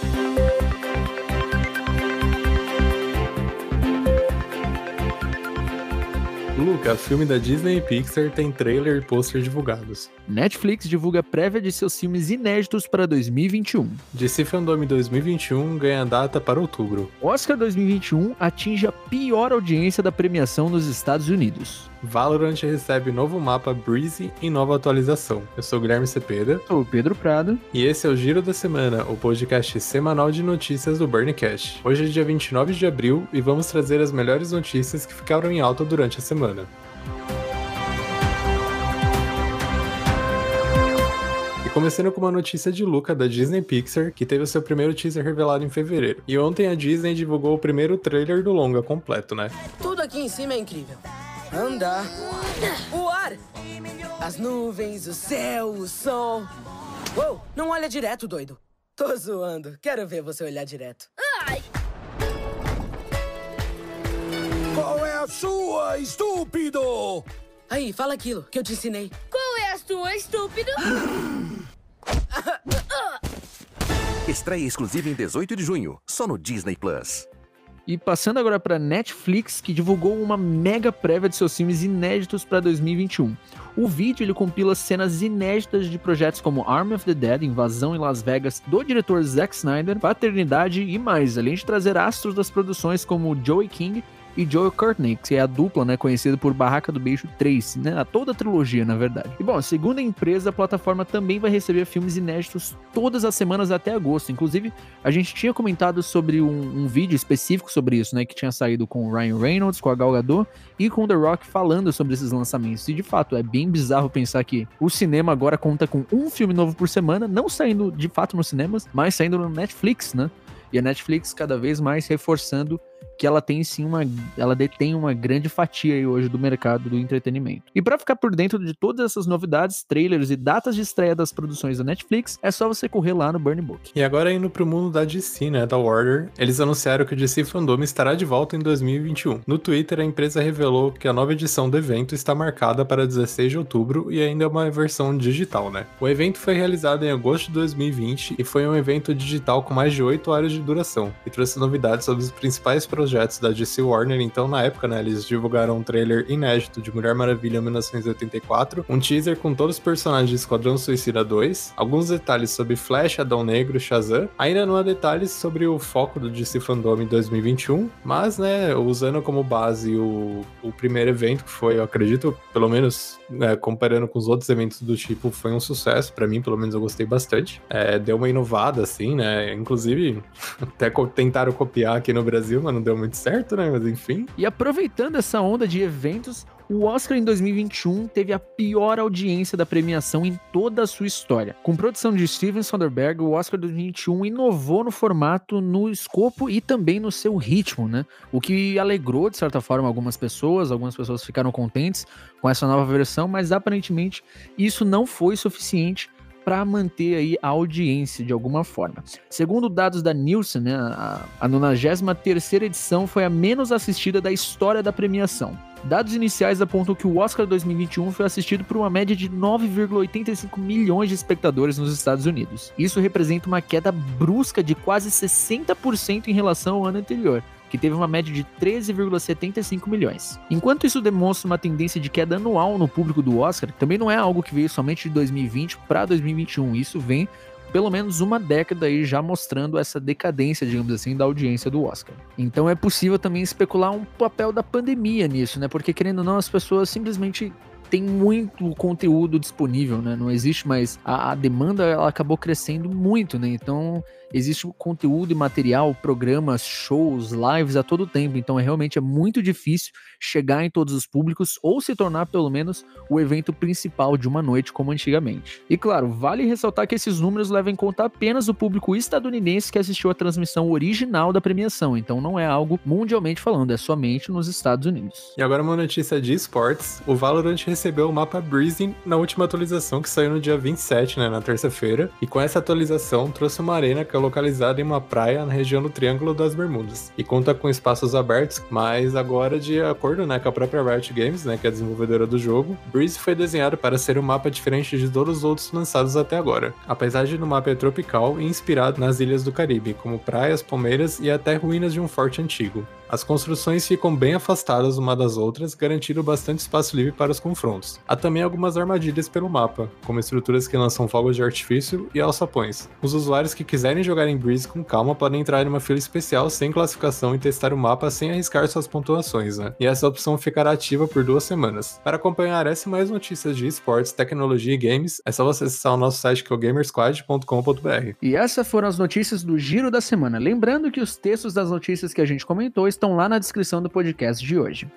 Thank you. Luca, filme da Disney e Pixar tem trailer e pôster divulgados. Netflix divulga prévia de seus filmes inéditos para 2021. DC Fandom 2021 ganha data para outubro. Oscar 2021 atinge a pior audiência da premiação nos Estados Unidos. Valorant recebe novo mapa Breezy em nova atualização. Eu sou o Guilherme Cepeda. Sou o Pedro Prado. E esse é o Giro da Semana, o podcast semanal de notícias do Burncast. Hoje é dia 29 de abril e vamos trazer as melhores notícias que ficaram em alta durante a semana. E começando com uma notícia de Luca da Disney Pixar, que teve o seu primeiro teaser revelado em fevereiro. E ontem a Disney divulgou o primeiro trailer do longa completo, né? Tudo aqui em cima é incrível. Andar, o ar, as nuvens, o céu, o sol. Uou, não olha direto, doido. Tô zoando. Quero ver você olhar direto. Ai, Qual é a sua, estúpido? Aí, fala aquilo que eu te ensinei. qual é a sua, estúpido? Estreia exclusiva em 18 de junho, só no Disney Plus. E passando agora para Netflix, que divulgou uma mega prévia de seus filmes inéditos para 2021. O vídeo ele compila cenas inéditas de projetos como Army of the Dead, Invasão em Las Vegas, do diretor Zack Snyder, Paternidade e mais, além de trazer astros das produções como Joey King e Joel Courtney, que é a dupla, né, conhecida por Barraca do Beijo 3, né, toda a trilogia, na verdade. E bom, segundo a empresa, a plataforma também vai receber filmes inéditos todas as semanas até agosto. Inclusive, a gente tinha comentado sobre um, um vídeo específico sobre isso, né, que tinha saído com o Ryan Reynolds, com a Gal Gadot e com o The Rock falando sobre esses lançamentos. E de fato, é bem bizarro pensar que o cinema agora conta com um filme novo por semana, não saindo de fato nos cinemas, mas saindo no Netflix, né? E a Netflix cada vez mais reforçando que ela tem sim uma, ela detém uma grande fatia hoje do mercado do entretenimento. E para ficar por dentro de todas essas novidades, trailers e datas de estreia das produções da Netflix, é só você correr lá no Burn Book. E agora indo pro mundo da DC, né, da Warner, eles anunciaram que o DC Fandom estará de volta em 2021. No Twitter, a empresa revelou que a nova edição do evento está marcada para 16 de outubro e ainda é uma versão digital, né? O evento foi realizado em agosto de 2020 e foi um evento digital com mais de 8 horas de duração e trouxe novidades sobre os principais projetos da DC Warner. Então, na época, né, eles divulgaram um trailer inédito de Mulher Maravilha 1984, um teaser com todos os personagens de Esquadrão Suicida 2, alguns detalhes sobre Flash, Adão Negro, Shazam. Ainda não há detalhes sobre o foco do DC Fandom em 2021, mas, né, usando como base o, o primeiro evento, que foi, eu acredito, pelo menos né, comparando com os outros eventos do tipo, foi um sucesso. para mim, pelo menos, eu gostei bastante. É, deu uma inovada, assim, né? Inclusive, até co- tentaram copiar aqui no Brasil, mas não deu muito certo, né? Mas enfim. E aproveitando essa onda de eventos, o Oscar em 2021 teve a pior audiência da premiação em toda a sua história. Com produção de Steven Soderbergh, o Oscar 2021 inovou no formato, no escopo e também no seu ritmo, né? O que alegrou, de certa forma, algumas pessoas, algumas pessoas ficaram contentes com essa nova versão, mas aparentemente isso não foi suficiente para manter aí a audiência de alguma forma. Segundo dados da Nielsen, né, a, a 93ª edição foi a menos assistida da história da premiação. Dados iniciais apontam que o Oscar 2021 foi assistido por uma média de 9,85 milhões de espectadores nos Estados Unidos. Isso representa uma queda brusca de quase 60% em relação ao ano anterior que teve uma média de 13,75 milhões. Enquanto isso demonstra uma tendência de queda anual no público do Oscar, também não é algo que veio somente de 2020 para 2021. Isso vem pelo menos uma década aí já mostrando essa decadência, digamos assim, da audiência do Oscar. Então é possível também especular um papel da pandemia nisso, né? Porque querendo ou não, as pessoas simplesmente tem muito conteúdo disponível, né? Não existe mais a, a, demanda, ela acabou crescendo muito, né? Então existe conteúdo e material, programas, shows, lives a todo tempo. Então é realmente é muito difícil chegar em todos os públicos ou se tornar pelo menos o evento principal de uma noite como antigamente. E claro, vale ressaltar que esses números levam em conta apenas o público estadunidense que assistiu a transmissão original da premiação. Então não é algo mundialmente falando, é somente nos Estados Unidos. E agora uma notícia de esportes. O Valorant recebeu o mapa Breezing na última atualização que saiu no dia 27, né, na terça-feira. E com essa atualização trouxe uma arena que é localizada em uma praia na região do Triângulo das Bermudas e conta com espaços abertos, mas agora de acordo, né, com a própria Riot Games, né, que é a desenvolvedora do jogo, Breeze foi desenhado para ser um mapa diferente de todos os outros lançados até agora. Apesar de no mapa é tropical e inspirado nas ilhas do Caribe, como praias, palmeiras e até ruínas de um forte antigo. As construções ficam bem afastadas uma das outras, garantindo bastante espaço livre para os confrontos. Há também algumas armadilhas pelo mapa, como estruturas que lançam fogos de artifício e alçapões. Os usuários que quiserem jogar em Breeze com calma podem entrar em uma fila especial sem classificação e testar o mapa sem arriscar suas pontuações, né? E essa opção ficará ativa por duas semanas. Para acompanhar essa e mais notícias de esportes, tecnologia e games, é só você acessar o nosso site que é o gamersquad.com.br. E essas foram as notícias do Giro da Semana. Lembrando que os textos das notícias que a gente comentou estão lá na descrição do podcast de hoje.